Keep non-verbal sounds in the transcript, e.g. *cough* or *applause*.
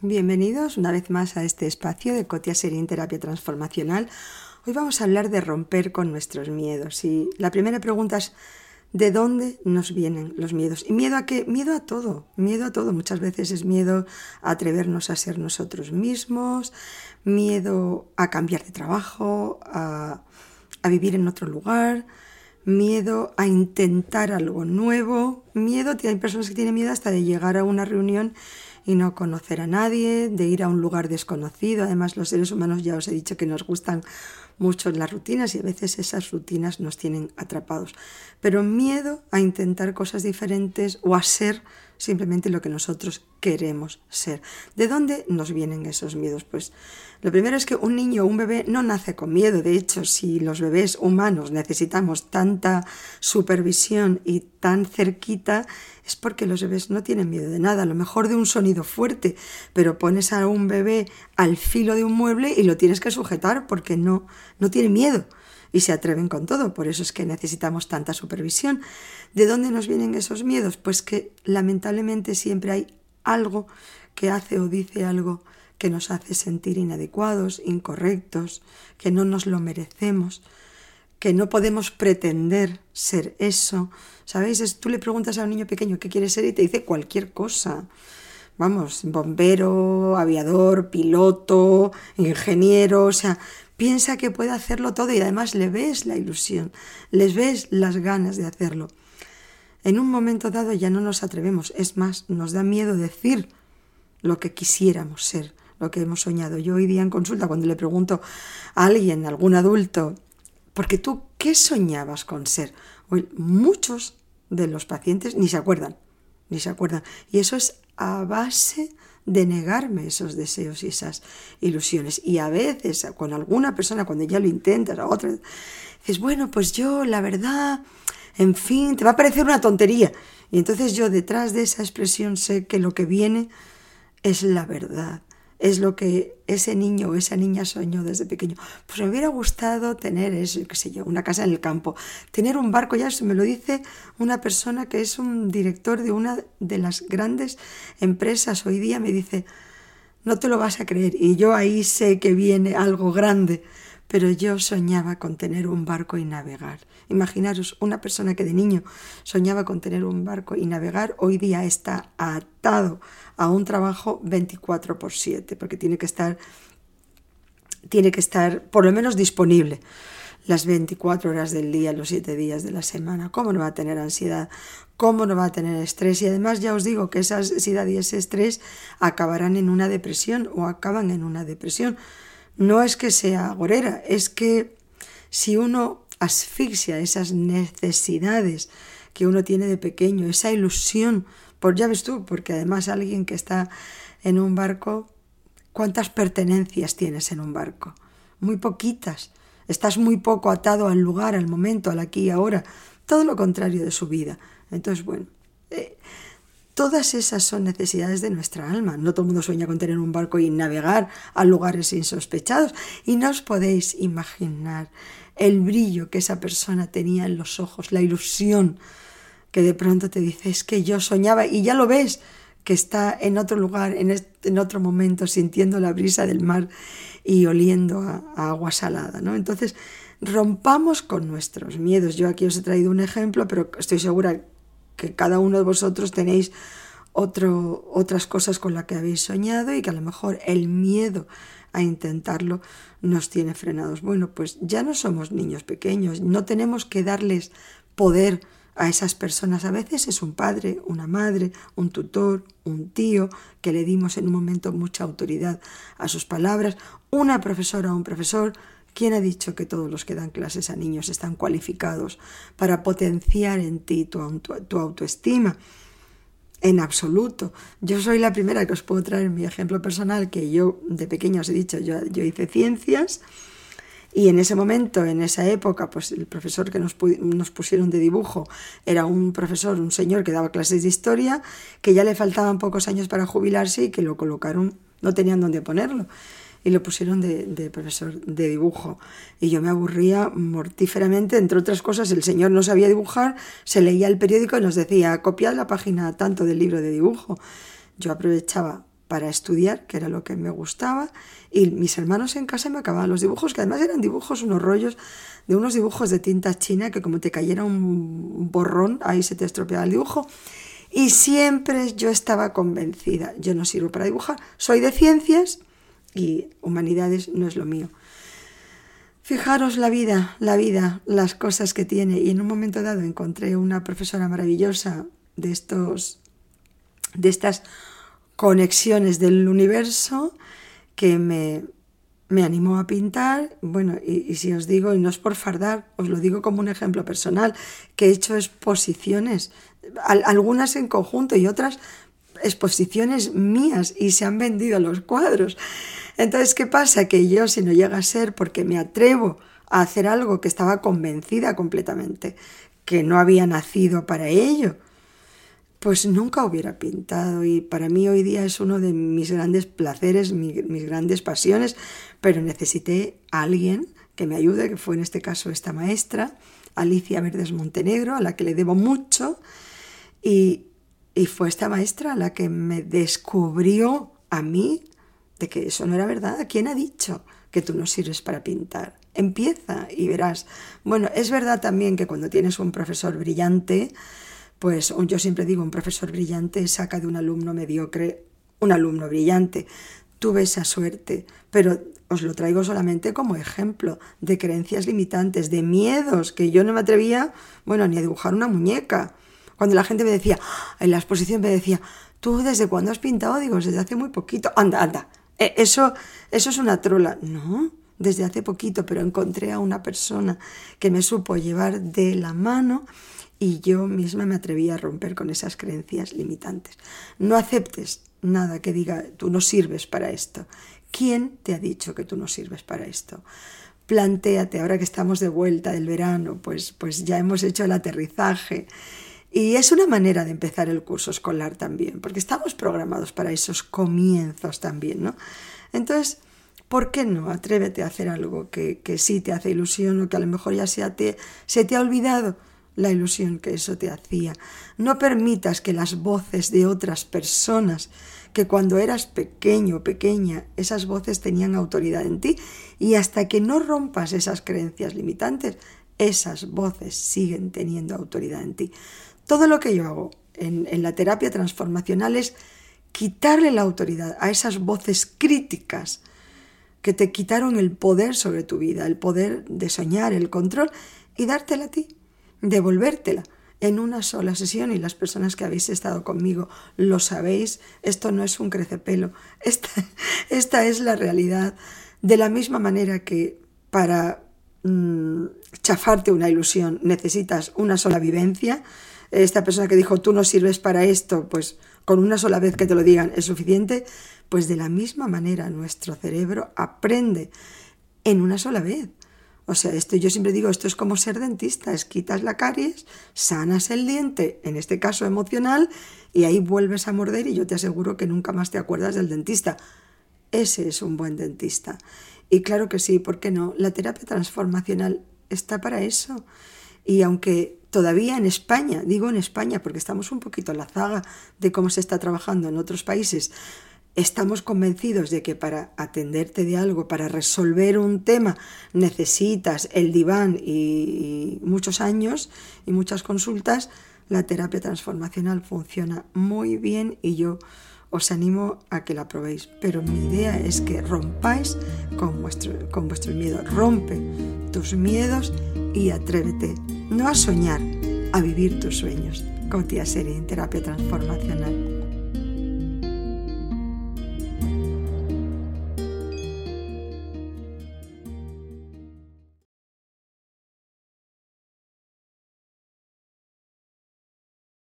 Bienvenidos una vez más a este espacio de Cotia Serín Terapia Transformacional. Hoy vamos a hablar de romper con nuestros miedos. Y la primera pregunta es, ¿de dónde nos vienen los miedos? ¿Y miedo a qué? Miedo a todo, miedo a todo. Muchas veces es miedo a atrevernos a ser nosotros mismos, miedo a cambiar de trabajo, a, a vivir en otro lugar, miedo a intentar algo nuevo, miedo, hay personas que tienen miedo hasta de llegar a una reunión y no conocer a nadie, de ir a un lugar desconocido. Además, los seres humanos ya os he dicho que nos gustan mucho las rutinas y a veces esas rutinas nos tienen atrapados. Pero miedo a intentar cosas diferentes o a ser simplemente lo que nosotros queremos ser. ¿De dónde nos vienen esos miedos? Pues lo primero es que un niño o un bebé no nace con miedo. De hecho, si los bebés humanos necesitamos tanta supervisión y tan cerquita, es porque los bebés no tienen miedo de nada. A lo mejor de un sonido fuerte, pero pones a un bebé al filo de un mueble y lo tienes que sujetar porque no, no tiene miedo y se atreven con todo. Por eso es que necesitamos tanta supervisión. ¿De dónde nos vienen esos miedos? Pues que lamentablemente siempre hay algo que hace o dice algo que nos hace sentir inadecuados, incorrectos, que no nos lo merecemos, que no podemos pretender ser eso. ¿Sabéis? Tú le preguntas a un niño pequeño qué quiere ser y te dice cualquier cosa. Vamos, bombero, aviador, piloto, ingeniero, o sea, piensa que puede hacerlo todo y además le ves la ilusión, les ves las ganas de hacerlo. En un momento dado ya no nos atrevemos, es más, nos da miedo decir lo que quisiéramos ser, lo que hemos soñado. Yo hoy día en consulta, cuando le pregunto a alguien, a algún adulto, porque tú, ¿qué soñabas con ser? Muchos de los pacientes ni se acuerdan, ni se acuerdan. Y eso es a base de negarme esos deseos y esas ilusiones. Y a veces con alguna persona, cuando ya lo intentas, a otra, dices, bueno, pues yo, la verdad, en fin, te va a parecer una tontería. Y entonces yo detrás de esa expresión sé que lo que viene es la verdad es lo que ese niño o esa niña soñó desde pequeño. Pues me hubiera gustado tener eso, qué sé yo, una casa en el campo, tener un barco, ya me lo dice una persona que es un director de una de las grandes empresas hoy día, me dice, no te lo vas a creer, y yo ahí sé que viene algo grande, pero yo soñaba con tener un barco y navegar. Imaginaros, una persona que de niño soñaba con tener un barco y navegar, hoy día está atado a un trabajo 24 por 7, porque tiene que estar, tiene que estar por lo menos disponible las 24 horas del día, los 7 días de la semana. ¿Cómo no va a tener ansiedad? ¿Cómo no va a tener estrés? Y además ya os digo que esa ansiedad y ese estrés acabarán en una depresión o acaban en una depresión no es que sea agorera, es que si uno asfixia esas necesidades que uno tiene de pequeño, esa ilusión, por ya ves tú, porque además alguien que está en un barco, ¿cuántas pertenencias tienes en un barco? Muy poquitas. Estás muy poco atado al lugar, al momento, al aquí y ahora. Todo lo contrario de su vida. Entonces, bueno, eh, Todas esas son necesidades de nuestra alma. No todo el mundo sueña con tener un barco y navegar a lugares insospechados. Y no os podéis imaginar el brillo que esa persona tenía en los ojos, la ilusión que de pronto te dice, es que yo soñaba y ya lo ves, que está en otro lugar, en, otro momento, sintiendo la brisa del mar y oliendo a, a agua salada. ¿no? Entonces, rompamos con nuestros miedos. Yo aquí os he traído un ejemplo, pero estoy segura que cada uno de vosotros tenéis otro, otras cosas con las que habéis soñado y que a lo mejor el miedo a intentarlo nos tiene frenados. Bueno, pues ya no somos niños pequeños, no tenemos que darles poder a esas personas. A veces es un padre, una madre, un tutor, un tío, que le dimos en un momento mucha autoridad a sus palabras, una profesora o un profesor ¿Quién ha dicho que todos los que dan clases a niños están cualificados para potenciar en ti tu, autoestima? En absoluto. Yo soy la primera que os puedo traer mi ejemplo personal, que yo de pequeña os he dicho, yo, hice ciencias y en ese momento, en esa época, pues el profesor que nos, nos pusieron de dibujo era un profesor, un señor que daba clases de historia, que ya le faltaban pocos años para jubilarse y que lo colocaron, no tenían dónde ponerlo. Y lo pusieron de, profesor de dibujo. Y yo me aburría mortíferamente, entre otras cosas, el señor no sabía dibujar, se leía el periódico y nos decía, copiad la página tanto del libro de dibujo. Yo aprovechaba para estudiar, que era lo que me gustaba, y mis hermanos en casa me acababan los dibujos, que además eran dibujos, unos rollos de unos dibujos de tinta china que como te cayera un borrón, ahí se te estropeaba el dibujo. Y siempre yo estaba convencida, yo no sirvo para dibujar, soy de ciencias y humanidades no es lo mío. Fijaros la vida, la vida, las cosas que tiene. Y en un momento dado encontré una profesora maravillosa de estos, de estas conexiones del universo que me, me animó a pintar. Bueno, y, si os digo, y no es por fardar, os lo digo como un ejemplo personal, que he hecho exposiciones, algunas en conjunto y otras exposiciones mías y se han vendido los cuadros. Entonces, ¿qué pasa? Que yo, si no llega a ser porque me atrevo a hacer algo que estaba convencida completamente, que no había nacido para ello, pues nunca hubiera pintado y para mí hoy día es uno de mis grandes placeres, mis grandes pasiones, pero necesité a alguien que me ayude, que fue en este caso esta maestra, Alicia Verdes Montenegro, a la que le debo mucho, y, y fue esta maestra la que me descubrió a mí de que eso no era verdad. ¿Quién ha dicho que tú no sirves para pintar? Empieza y verás. Bueno, es verdad también que cuando tienes un profesor brillante, pues yo siempre digo, un profesor brillante saca de un alumno mediocre un alumno brillante. Tuve esa suerte, pero os lo traigo solamente como ejemplo de creencias limitantes, de miedos, que yo no me atrevía, bueno, ni a dibujar una muñeca. Cuando la gente me decía, en la exposición me decía, ¿tú desde cuándo has pintado? Digo, desde hace muy poquito. Anda, anda. E, eso, eso es una trola. No, desde hace poquito, pero encontré a una persona que me supo llevar de la mano y yo misma me atreví a romper con esas creencias limitantes. No aceptes nada que diga tú no sirves para esto. ¿Quién te ha dicho que tú no sirves para esto? Plantéate, ahora que estamos de vuelta del verano, pues, pues ya hemos hecho el aterrizaje. Y es una manera de empezar el curso escolar también, porque estamos programados para esos comienzos también, ¿no? Entonces, ¿por qué no? Atrévete a hacer algo que, que sí te hace ilusión o que a lo mejor ya se te, se te ha olvidado la ilusión que eso te hacía. No permitas que las voces de otras personas, que cuando eras pequeño pequeña, esas voces tenían autoridad en ti, y hasta que no rompas esas creencias limitantes, esas voces siguen teniendo autoridad en ti. Todo lo que yo hago en, la terapia transformacional es quitarle la autoridad a esas voces críticas que te quitaron el poder sobre tu vida, el poder de soñar, el control, y dártela a ti devolvértela en una sola sesión y las personas que habéis estado conmigo lo sabéis, esto no es un crecepelo, *laughs* esta, esta es la realidad. De la misma manera que para mm, chafarte una ilusión necesitas una sola vivencia, esta persona que dijo tú no sirves para esto, pues con una sola vez que te lo digan es suficiente, pues de la misma manera nuestro cerebro aprende en una sola vez. O sea, esto yo siempre digo, esto es como ser dentista, es quitas la caries, sanas el diente, en este caso emocional, y ahí vuelves a morder y yo te aseguro que nunca más te acuerdas del dentista. Ese es un buen dentista. Y claro que sí, ¿por qué no? La terapia transformacional está para eso. Y aunque todavía en España, digo en España porque estamos un poquito en la zaga de cómo se está trabajando en otros países, estamos convencidos de que para atenderte de algo, para resolver un tema, necesitas el diván y, muchos años y muchas consultas, la terapia transformacional funciona muy bien y yo os animo a que la probéis. Pero mi idea es que rompáis con vuestro, con miedos. Rompe tus miedos y atrévete, no a soñar, a vivir tus sueños. Cotia Serie en terapia transformacional.